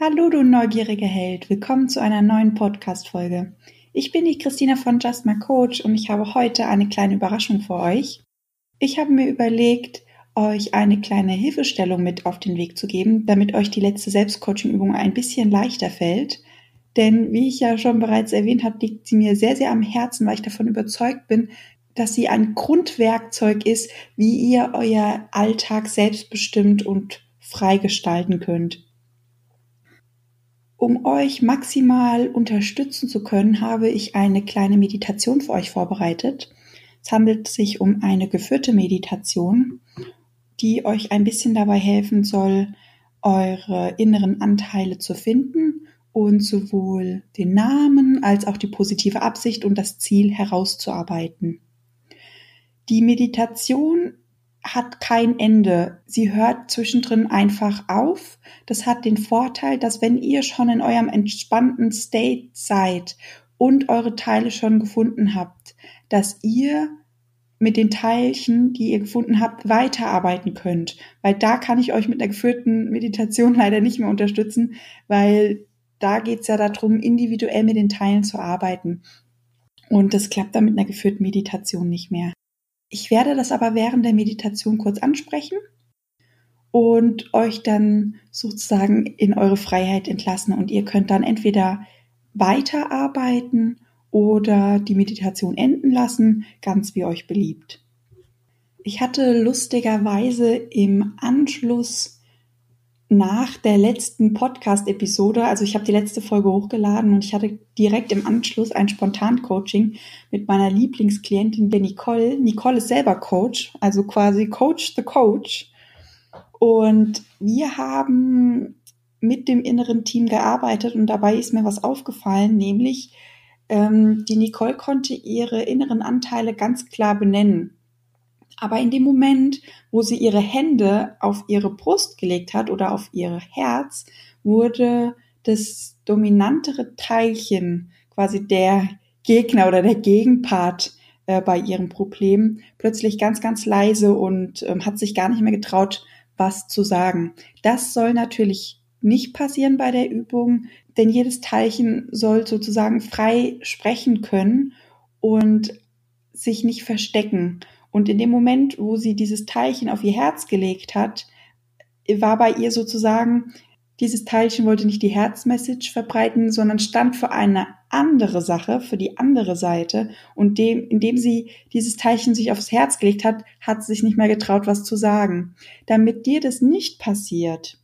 Hallo, du neugieriger Held. Willkommen zu einer neuen Podcast-Folge. Ich bin die Christina von Just My Coach und ich habe heute eine kleine Überraschung für euch. Ich habe mir überlegt, euch eine kleine Hilfestellung mit auf den Weg zu geben, damit euch die letzte Selbstcoaching-Übung ein bisschen leichter fällt. Denn wie ich ja schon bereits erwähnt habe, liegt sie mir sehr, sehr am Herzen, weil ich davon überzeugt bin, dass sie ein Grundwerkzeug ist, wie ihr euer Alltag selbstbestimmt und frei gestalten könnt. Um euch maximal unterstützen zu können, habe ich eine kleine Meditation für euch vorbereitet. Es handelt sich um eine geführte Meditation, die euch ein bisschen dabei helfen soll, eure inneren Anteile zu finden und sowohl den Namen als auch die positive Absicht und das Ziel herauszuarbeiten. Die Meditation hat kein Ende. Sie hört zwischendrin einfach auf. Das hat den Vorteil, dass wenn ihr schon in eurem entspannten State seid und eure Teile schon gefunden habt, dass ihr mit den Teilchen, die ihr gefunden habt, weiterarbeiten könnt. Weil da kann ich euch mit einer geführten Meditation leider nicht mehr unterstützen, weil da geht's ja darum, individuell mit den Teilen zu arbeiten. Und das klappt dann mit einer geführten Meditation nicht mehr. Ich werde das aber während der Meditation kurz ansprechen und euch dann sozusagen in eure Freiheit entlassen und ihr könnt dann entweder weiterarbeiten oder die Meditation enden lassen, ganz wie euch beliebt. Ich hatte lustigerweise im Anschluss nach der letzten Podcast-Episode, also ich habe die letzte Folge hochgeladen und ich hatte direkt im Anschluss ein Spontan-Coaching mit meiner Lieblingsklientin, der Nicole. Nicole ist selber Coach, also quasi Coach the Coach. Und wir haben mit dem inneren Team gearbeitet und dabei ist mir was aufgefallen, nämlich ähm, die Nicole konnte ihre inneren Anteile ganz klar benennen. Aber in dem Moment, wo sie ihre Hände auf ihre Brust gelegt hat oder auf ihr Herz, wurde das dominantere Teilchen, quasi der Gegner oder der Gegenpart äh, bei ihrem Problem, plötzlich ganz, ganz leise und ähm, hat sich gar nicht mehr getraut, was zu sagen. Das soll natürlich nicht passieren bei der Übung, denn jedes Teilchen soll sozusagen frei sprechen können und sich nicht verstecken. Und in dem Moment, wo sie dieses Teilchen auf ihr Herz gelegt hat, war bei ihr sozusagen, dieses Teilchen wollte nicht die Herzmessage verbreiten, sondern stand für eine andere Sache, für die andere Seite. Und dem, indem sie dieses Teilchen sich aufs Herz gelegt hat, hat sie sich nicht mehr getraut, was zu sagen. Damit dir das nicht passiert,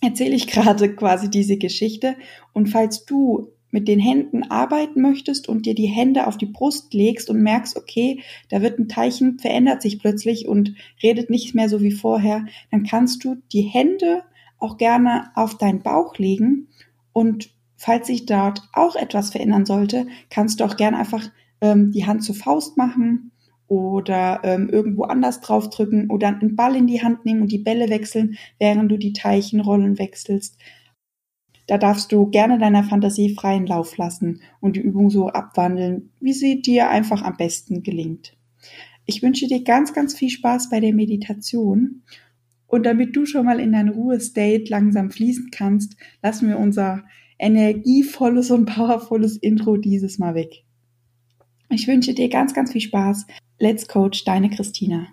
erzähle ich gerade quasi diese Geschichte. Und falls du mit den Händen arbeiten möchtest und dir die Hände auf die Brust legst und merkst, okay, da wird ein Teilchen, verändert sich plötzlich und redet nicht mehr so wie vorher, dann kannst du die Hände auch gerne auf deinen Bauch legen und falls sich dort auch etwas verändern sollte, kannst du auch gerne einfach ähm, die Hand zur Faust machen oder ähm, irgendwo anders draufdrücken oder einen Ball in die Hand nehmen und die Bälle wechseln, während du die Teilchenrollen wechselst. Da darfst du gerne deiner Fantasie freien Lauf lassen und die Übung so abwandeln, wie sie dir einfach am besten gelingt. Ich wünsche dir ganz, ganz viel Spaß bei der Meditation. Und damit du schon mal in dein Ruhe-State langsam fließen kannst, lassen wir unser energievolles und powervolles Intro dieses Mal weg. Ich wünsche dir ganz, ganz viel Spaß. Let's Coach, deine Christina.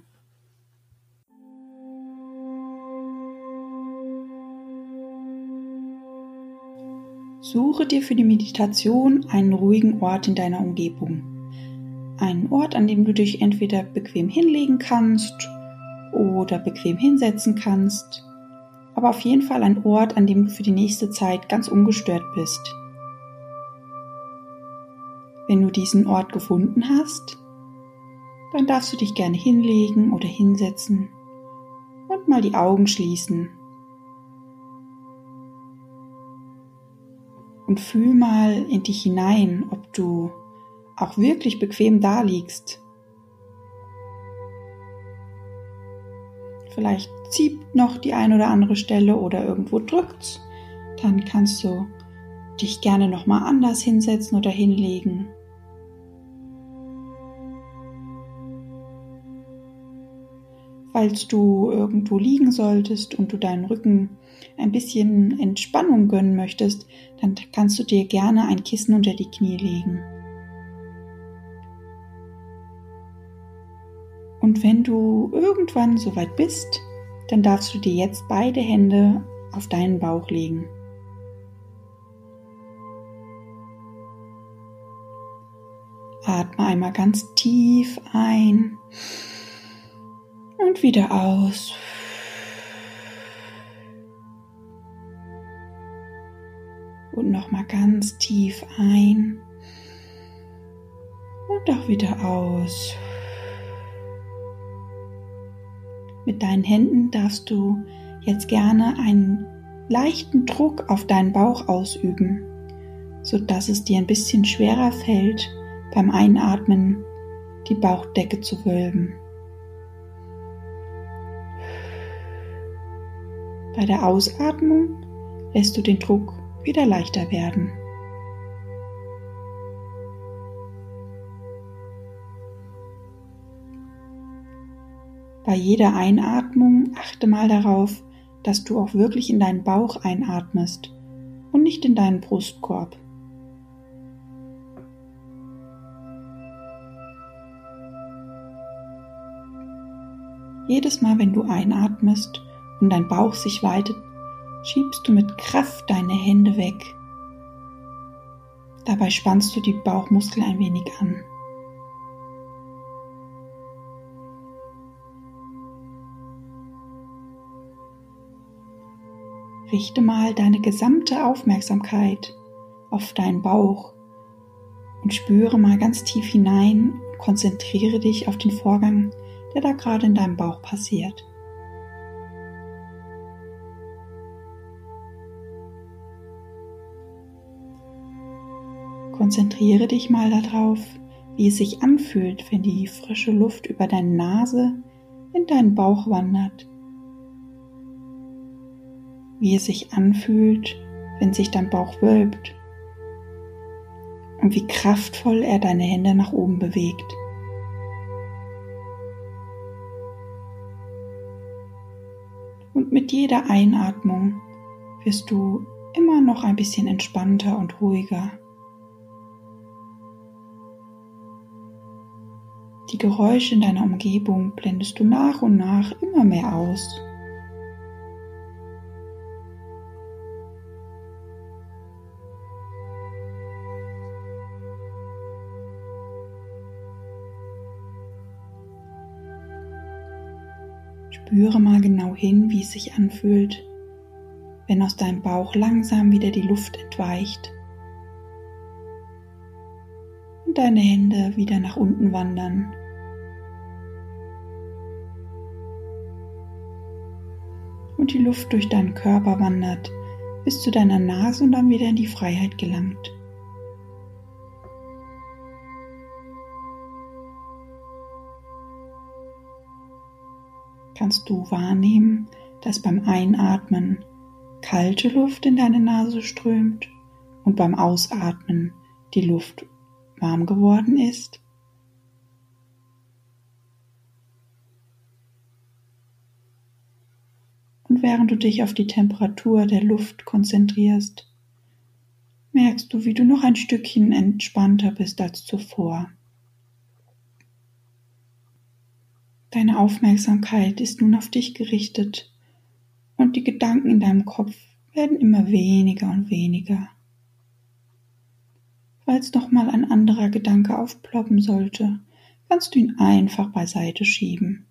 Suche dir für die Meditation einen ruhigen Ort in deiner Umgebung. Einen Ort, an dem du dich entweder bequem hinlegen kannst oder bequem hinsetzen kannst, aber auf jeden Fall ein Ort, an dem du für die nächste Zeit ganz ungestört bist. Wenn du diesen Ort gefunden hast, dann darfst du dich gerne hinlegen oder hinsetzen und mal die Augen schließen und fühl mal in dich hinein, ob du auch wirklich bequem da liegst. Vielleicht zieht noch die ein oder andere Stelle oder irgendwo drückt's. Dann kannst du dich gerne noch mal anders hinsetzen oder hinlegen. Falls du irgendwo liegen solltest und du deinen Rücken ein bisschen Entspannung gönnen möchtest, dann kannst du dir gerne ein Kissen unter die Knie legen. Und wenn du irgendwann soweit bist, dann darfst du dir jetzt beide Hände auf deinen Bauch legen. Atme einmal ganz tief ein und wieder aus. Und nochmal ganz tief ein und auch wieder aus. Mit deinen Händen darfst du jetzt gerne einen leichten Druck auf deinen Bauch ausüben, sodass es dir ein bisschen schwerer fällt, beim Einatmen die Bauchdecke zu wölben. Bei der Ausatmung lässt du den Druck wieder leichter werden. Bei jeder Einatmung achte mal darauf, dass du auch wirklich in deinen Bauch einatmest und nicht in deinen Brustkorb. Jedes Mal, wenn du einatmest und dein Bauch sich weitet, schiebst du mit Kraft deine Hände weg. Dabei spannst du die Bauchmuskeln ein wenig an. Richte mal deine gesamte Aufmerksamkeit auf deinen Bauch und spüre mal ganz tief hinein, konzentriere dich auf den Vorgang, der da gerade in deinem Bauch passiert. Konzentriere dich mal darauf, wie es sich anfühlt, wenn die frische Luft über deine Nase in deinen Bauch wandert wie es sich anfühlt, wenn sich dein Bauch wölbt und wie kraftvoll er deine Hände nach oben bewegt. Und mit jeder Einatmung wirst du immer noch ein bisschen entspannter und ruhiger. Die Geräusche in deiner Umgebung blendest du nach und nach immer mehr aus. Spüre mal genau hin, wie es sich anfühlt, wenn aus deinem Bauch langsam wieder die Luft entweicht und deine Hände wieder nach unten wandern. Die Luft durch deinen Körper wandert bis zu deiner Nase und dann wieder in die Freiheit gelangt. kannst du wahrnehmen, dass beim Einatmen kalte Luft in deine Nase strömt und beim Ausatmen die Luft warm geworden ist. Während du dich auf die Temperatur der Luft konzentrierst, merkst du, wie du noch ein Stückchen entspannter bist als zuvor. Deine Aufmerksamkeit ist nun auf dich gerichtet und die Gedanken in deinem Kopf werden immer weniger und weniger. Falls noch mal ein anderer Gedanke aufploppen sollte, kannst du ihn einfach beiseite schieben.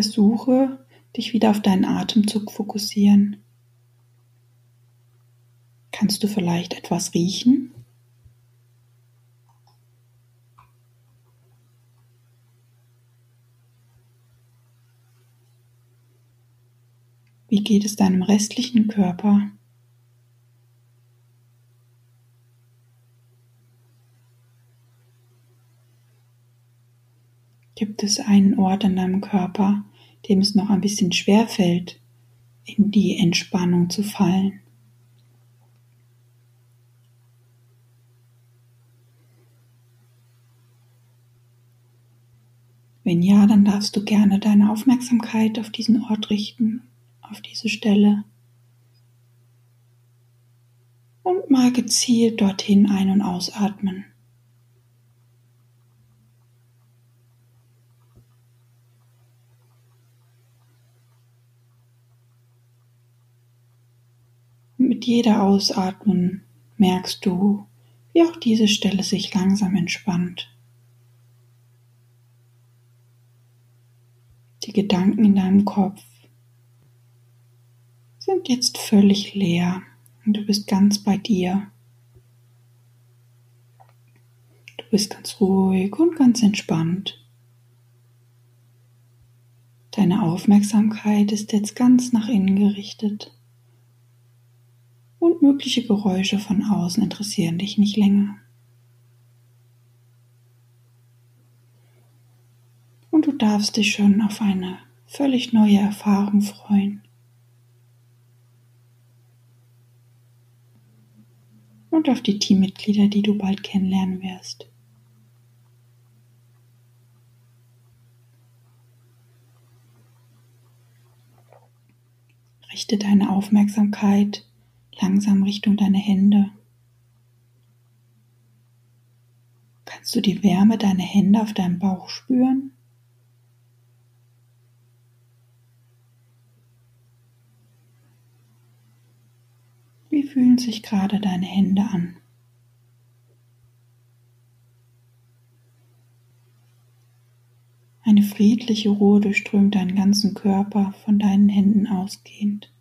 Versuche, dich wieder auf deinen Atemzug fokussieren. Kannst du vielleicht etwas riechen? Wie geht es deinem restlichen Körper? Gibt es einen Ort an deinem Körper, dem es noch ein bisschen schwer fällt, in die Entspannung zu fallen. Wenn ja, dann darfst du gerne deine Aufmerksamkeit auf diesen Ort richten, auf diese Stelle. Und mal gezielt dorthin ein- und ausatmen. Mit jeder Ausatmung merkst du, wie auch diese Stelle sich langsam entspannt. Die Gedanken in deinem Kopf sind jetzt völlig leer und du bist ganz bei dir. Du bist ganz ruhig und ganz entspannt. Deine Aufmerksamkeit ist jetzt ganz nach innen gerichtet und mögliche Geräusche von außen interessieren dich nicht länger. und du darfst dich schon auf eine völlig neue Erfahrung freuen. Und auf die Teammitglieder, die du bald kennenlernen wirst. Richte deine Aufmerksamkeit langsam Richtung deine Hände. Kannst du die Wärme deiner Hände auf deinem Bauch spüren? Wie fühlen sich gerade deine Hände an? Eine friedliche Ruhe durchströmt deinen ganzen Körper von deinen Händen ausgehend.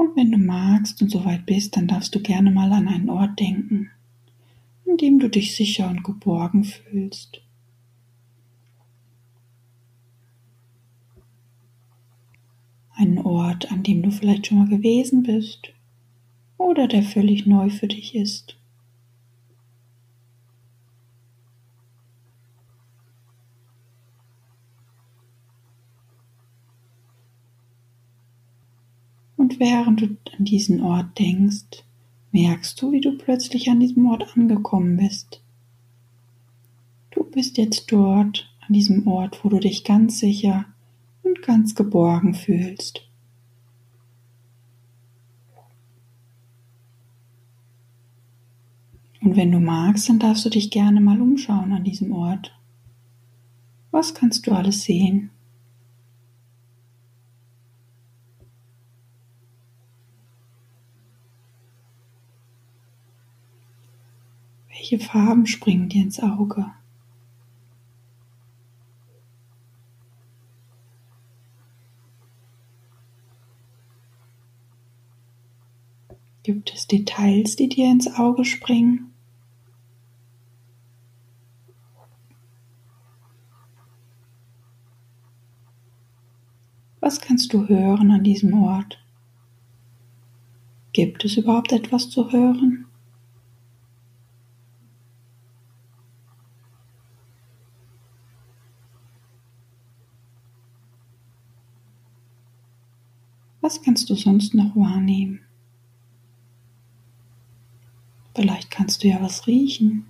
Und wenn du magst und soweit bist, dann darfst du gerne mal an einen Ort denken, in dem du dich sicher und geborgen fühlst. einen Ort, an dem du vielleicht schon mal gewesen bist oder der völlig neu für dich ist. Während du an diesen Ort denkst, merkst du, wie du plötzlich an diesem Ort angekommen bist. Du bist jetzt dort, an diesem Ort, wo du dich ganz sicher und ganz geborgen fühlst. Und wenn du magst, dann darfst du dich gerne mal umschauen an diesem Ort. Was kannst du alles sehen? Welche Farben springen dir ins Auge? Gibt es Details, die dir ins Auge springen? Was kannst du hören an diesem Ort? Gibt es überhaupt etwas zu hören? Was du sonst noch wahrnehmen? Vielleicht kannst du ja was riechen.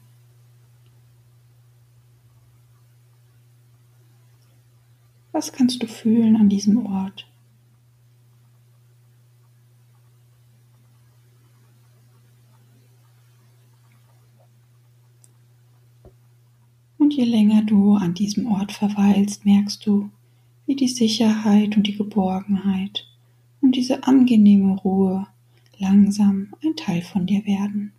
Was kannst du fühlen an diesem Ort? Und je länger du an diesem Ort verweilst, merkst du, wie die Sicherheit und die Geborgenheit und diese angenehme Ruhe langsam ein Teil von dir werden.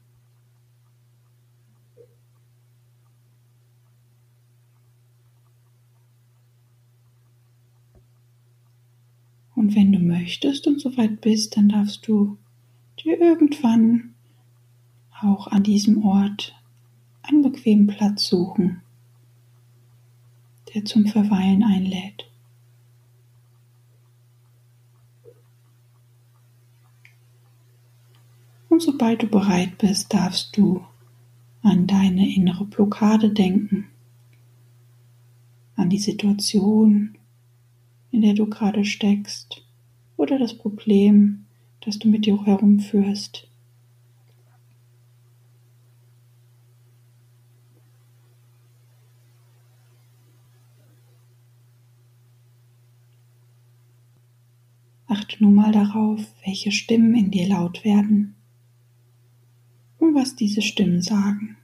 Und wenn du möchtest und soweit bist, dann darfst du dir irgendwann auch an diesem Ort einen bequemen Platz suchen, der zum Verweilen einlädt. Sobald du bereit bist, darfst du an deine innere Blockade denken, an die Situation, in der du gerade steckst oder das Problem, das du mit dir herumführst. Achte nun mal darauf, welche Stimmen in dir laut werden und was diese Stimmen sagen.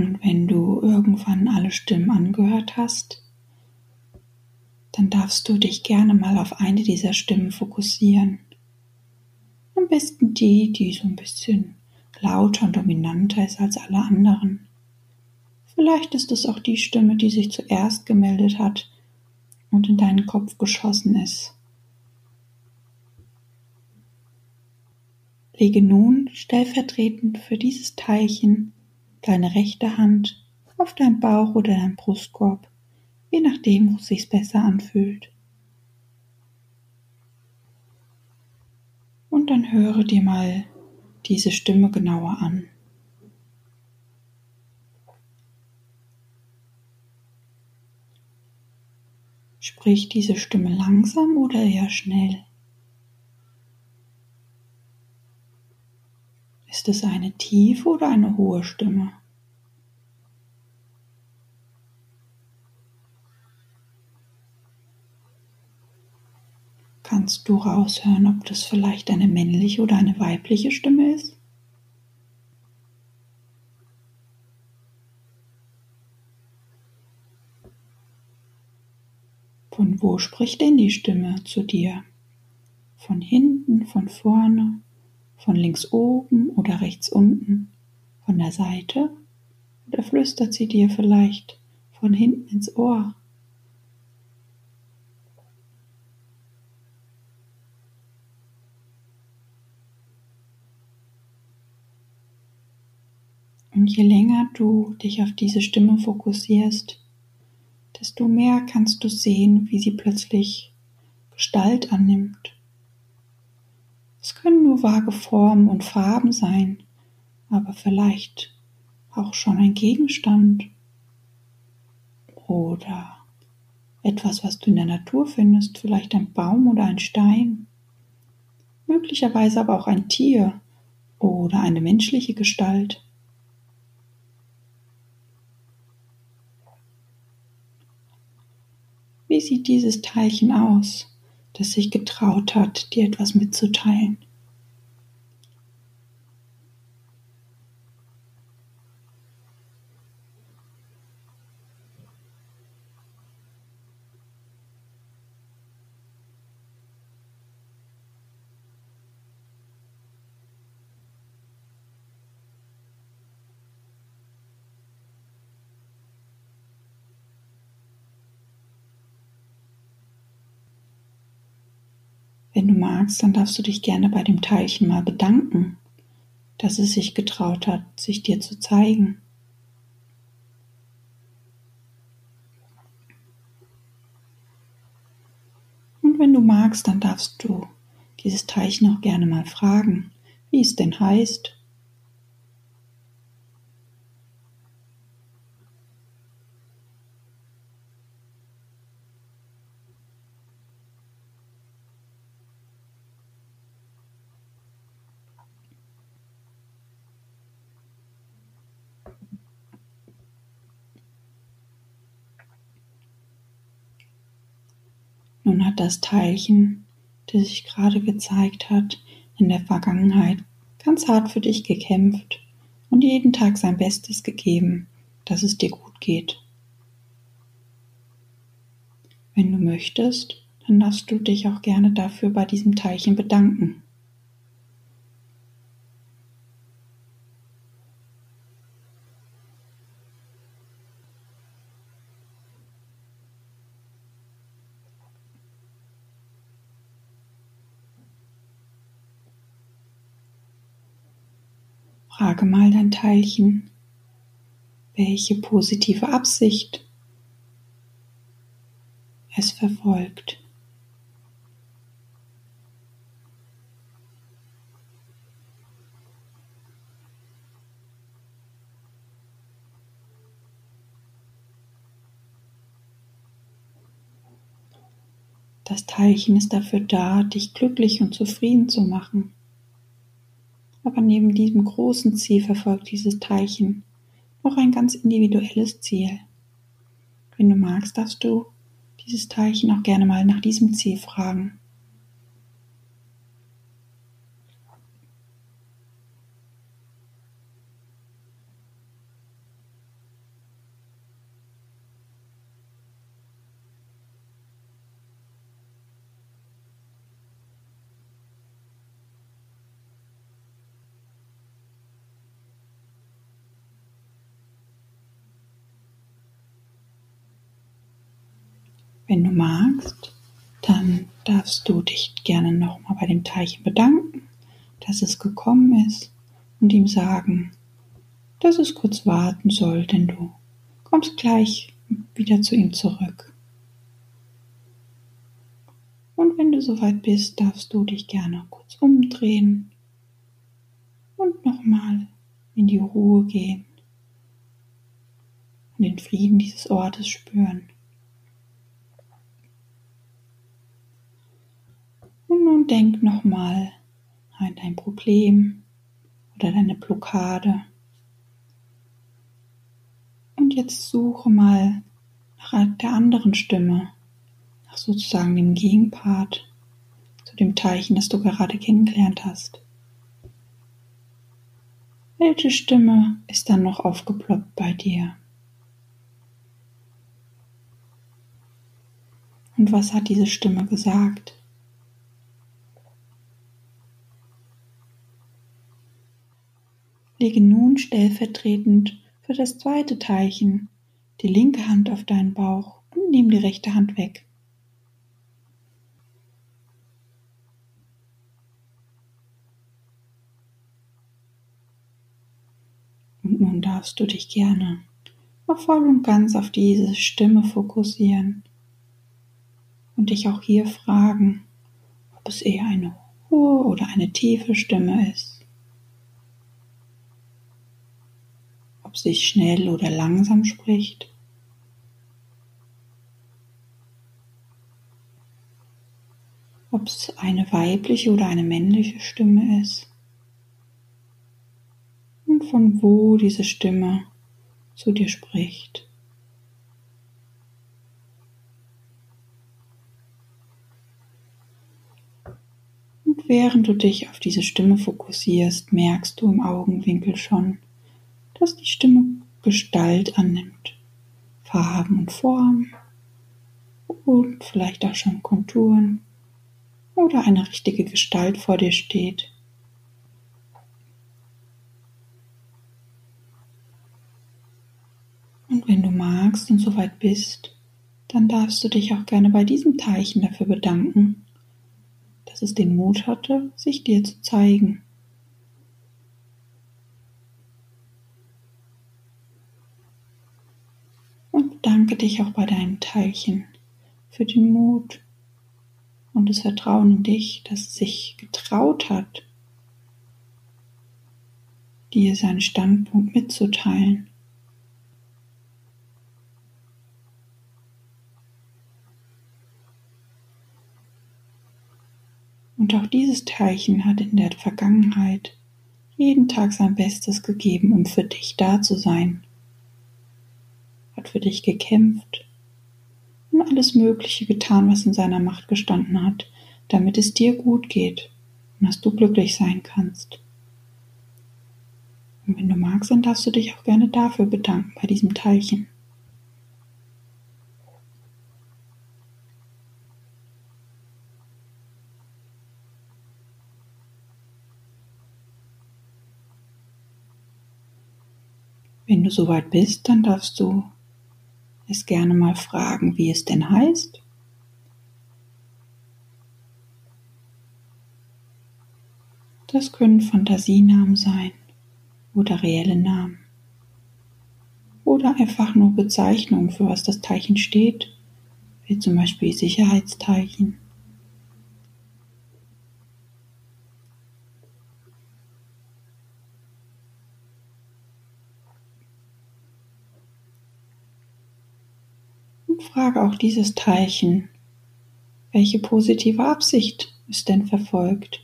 Und wenn du irgendwann alle Stimmen angehört hast, dann darfst du dich gerne mal auf eine dieser Stimmen fokussieren. Am besten die, die so ein bisschen lauter und dominanter ist als alle anderen. Vielleicht ist es auch die Stimme, die sich zuerst gemeldet hat und in deinen Kopf geschossen ist. Lege nun stellvertretend für dieses Teilchen deine rechte Hand auf deinen Bauch oder deinen Brustkorb, je nachdem, wo es sich besser anfühlt. Und dann höre dir mal diese Stimme genauer an. Spricht diese Stimme langsam oder eher schnell? Ist es eine tiefe oder eine hohe Stimme? Kannst du raushören, ob das vielleicht eine männliche oder eine weibliche Stimme ist? Von wo spricht denn die Stimme zu dir? Von hinten, von vorne, von links oben oder rechts unten? Von der Seite? Oder flüstert sie dir vielleicht von hinten ins Ohr? Und je länger du dich auf diese Stimme fokussierst, desto mehr kannst du sehen, wie sie plötzlich Gestalt annimmt es können nur vage Formen und Farben sein, aber vielleicht auch schon ein Gegenstand oder etwas, was du in der Natur findest, vielleicht ein Baum oder ein Stein, möglicherweise aber auch ein Tier oder eine menschliche Gestalt. Wie sieht dieses Teilchen aus? Das sich getraut hat, dir etwas mitzuteilen. Wenn du magst, dann darfst du dich gerne bei dem Teilchen mal bedanken, dass es sich getraut hat, sich dir zu zeigen. Und wenn du magst, dann darfst du dieses Teilchen auch gerne mal fragen, wie es denn heißt Hat das Teilchen, das sich gerade gezeigt hat, in der Vergangenheit ganz hart für dich gekämpft und jeden Tag sein Bestes gegeben, dass es dir gut geht. Wenn du möchtest, dann darfst du dich auch gerne dafür bei diesem Teilchen bedanken. Frage mal dein Teilchen, welche positive Absicht es verfolgt. Das Teilchen ist dafür da, dich glücklich und zufrieden zu machen. Aber neben diesem großen Ziel verfolgt dieses Teilchen noch ein ganz individuelles Ziel. Wenn du magst, darfst du dieses Teilchen auch gerne mal nach diesem Ziel fragen. Wenn du magst, dann darfst du dich gerne nochmal bei dem Teilchen bedanken, dass es gekommen ist und ihm sagen, dass es kurz warten soll, denn du kommst gleich wieder zu ihm zurück. Und wenn du soweit bist, darfst du dich gerne kurz umdrehen und nochmal in die Ruhe gehen und den Frieden dieses Ortes spüren. Und nun denk nochmal an dein Problem oder deine Blockade. Und jetzt suche mal nach der anderen Stimme, nach sozusagen dem Gegenpart zu dem Teilchen, das du gerade kennengelernt hast. Welche Stimme ist dann noch aufgeploppt bei dir? Und was hat diese Stimme gesagt? Lege nun stellvertretend für das zweite Teilchen die linke Hand auf deinen Bauch und nimm die rechte Hand weg. Und nun darfst du dich gerne voll und ganz auf diese Stimme fokussieren und dich auch hier fragen, ob es eher eine hohe oder eine tiefe Stimme ist. Ob sie schnell oder langsam spricht. Ob es eine weibliche oder eine männliche Stimme ist. Und von wo diese Stimme zu dir spricht. Und während du dich auf diese Stimme fokussierst, merkst du im Augenwinkel schon, dass die Stimme Gestalt annimmt, Farben und Formen und vielleicht auch schon Konturen oder eine richtige Gestalt vor dir steht. Und wenn du magst und soweit bist, dann darfst du dich auch gerne bei diesem Teilchen dafür bedanken, dass es den Mut hatte, sich dir zu zeigen. Danke dich auch bei deinem Teilchen für den Mut und das Vertrauen in dich, dass es sich getraut hat, dir seinen Standpunkt mitzuteilen. Und auch dieses Teilchen hat in der Vergangenheit jeden Tag sein Bestes gegeben, um für dich da zu sein hat für dich gekämpft und alles Mögliche getan, was in seiner Macht gestanden hat, damit es dir gut geht und dass du glücklich sein kannst. Und wenn du magst, dann darfst du dich auch gerne dafür bedanken bei diesem Teilchen. Wenn du soweit bist, dann darfst du es gerne mal fragen, wie es denn heißt. Das können Fantasienamen sein oder reelle Namen oder einfach nur Bezeichnungen für was das Teilchen steht, wie zum Beispiel Sicherheitsteilchen. Frage auch dieses Teilchen, welche positive Absicht es denn verfolgt.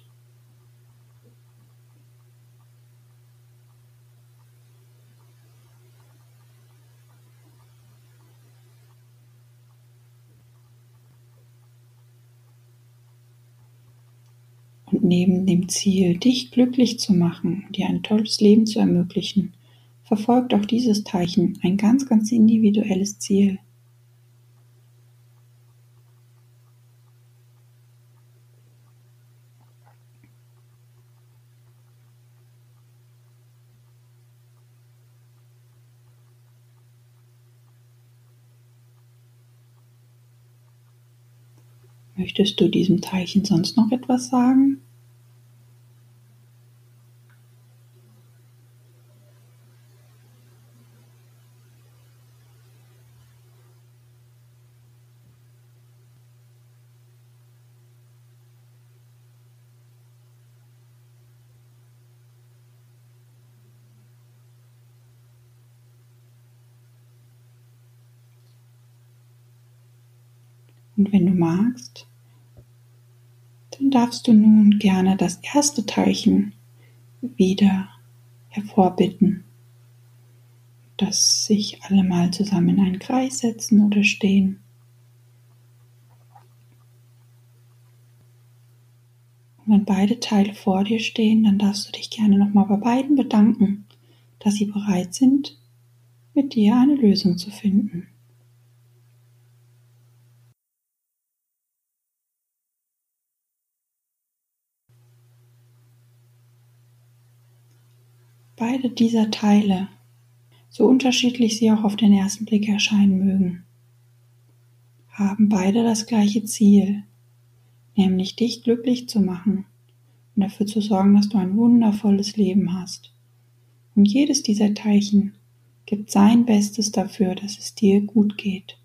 Und neben dem Ziel, dich glücklich zu machen, dir ein tolles Leben zu ermöglichen, verfolgt auch dieses Teilchen ein ganz, ganz individuelles Ziel. Möchtest du diesem Teilchen sonst noch etwas sagen? Und wenn du magst, dann darfst du nun gerne das erste Teilchen wieder hervorbitten, dass sich alle mal zusammen in einen Kreis setzen oder stehen. Und wenn beide Teile vor dir stehen, dann darfst du dich gerne nochmal bei beiden bedanken, dass sie bereit sind, mit dir eine Lösung zu finden. Beide dieser Teile, so unterschiedlich sie auch auf den ersten Blick erscheinen mögen, haben beide das gleiche Ziel, nämlich dich glücklich zu machen und dafür zu sorgen, dass du ein wundervolles Leben hast. Und jedes dieser Teilchen gibt sein Bestes dafür, dass es dir gut geht.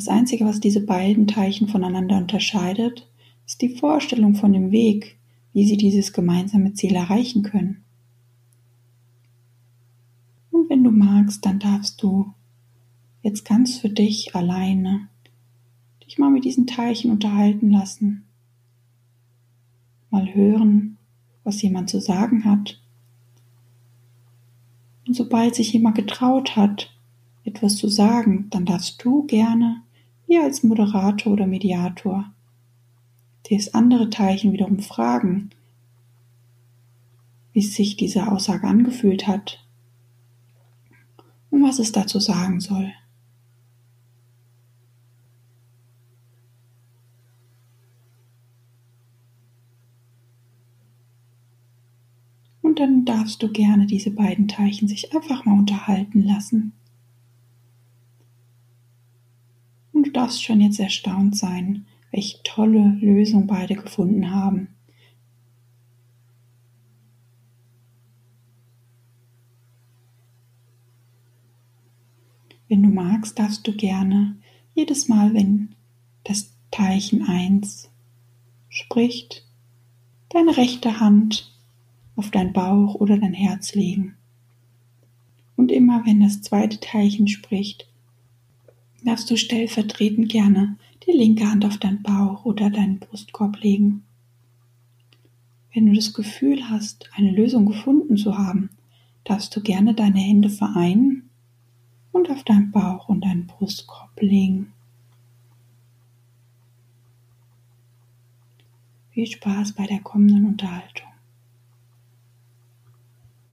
Das Einzige, was diese beiden Teilchen voneinander unterscheidet, ist die Vorstellung von dem Weg, wie sie dieses gemeinsame Ziel erreichen können. Und wenn du magst, dann darfst du jetzt ganz für dich alleine dich mal mit diesen Teilchen unterhalten lassen. Mal hören, was jemand zu sagen hat. Und sobald sich jemand getraut hat, etwas zu sagen, dann darfst du gerne hier als Moderator oder Mediator das andere Teilchen wiederum fragen, wie sich diese Aussage angefühlt hat und was es dazu sagen soll. Und dann darfst du gerne diese beiden Teilchen sich einfach mal unterhalten lassen. Und du darfst schon jetzt erstaunt sein, welche tolle Lösung beide gefunden haben. Wenn du magst, darfst du gerne jedes Mal, wenn das Teilchen 1 spricht, deine rechte Hand auf dein Bauch oder dein Herz legen. Und immer wenn das zweite Teilchen spricht, darfst du stellvertretend gerne die linke Hand auf deinen Bauch oder deinen Brustkorb legen. Wenn du das Gefühl hast, eine Lösung gefunden zu haben, darfst du gerne deine Hände vereinen und auf deinen Bauch und deinen Brustkorb legen. Viel Spaß bei der kommenden Unterhaltung.